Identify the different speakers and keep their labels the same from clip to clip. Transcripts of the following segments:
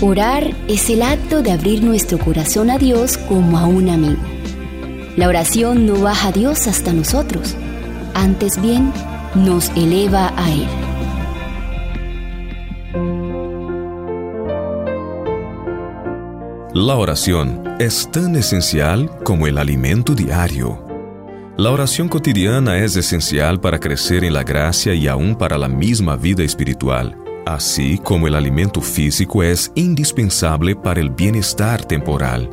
Speaker 1: Orar es el acto de abrir nuestro corazón a Dios como a un amigo. La oración no baja a Dios hasta nosotros, antes bien nos eleva a Él.
Speaker 2: La oración es tan esencial como el alimento diario. La oración cotidiana es esencial para crecer en la gracia y aún para la misma vida espiritual así como el alimento físico es indispensable para el bienestar temporal.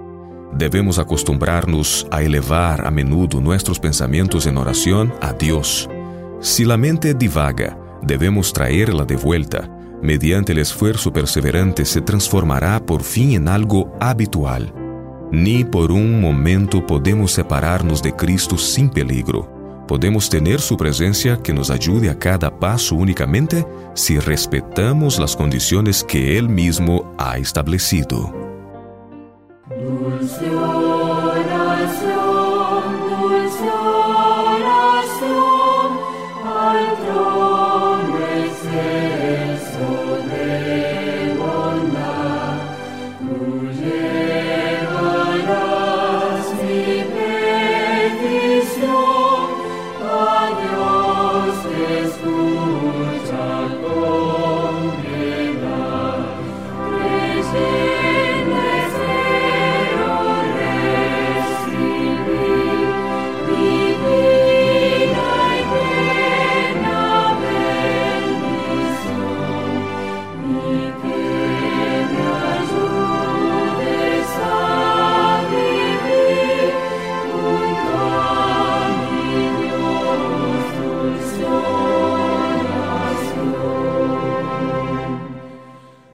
Speaker 2: Debemos acostumbrarnos a elevar a menudo nuestros pensamientos en oración a Dios. Si la mente divaga, debemos traerla de vuelta. Mediante el esfuerzo perseverante se transformará por fin en algo habitual. Ni por un momento podemos separarnos de Cristo sin peligro podemos tener su presencia que nos ayude a cada paso únicamente si respetamos las condiciones que Él mismo ha establecido. Dulce oración,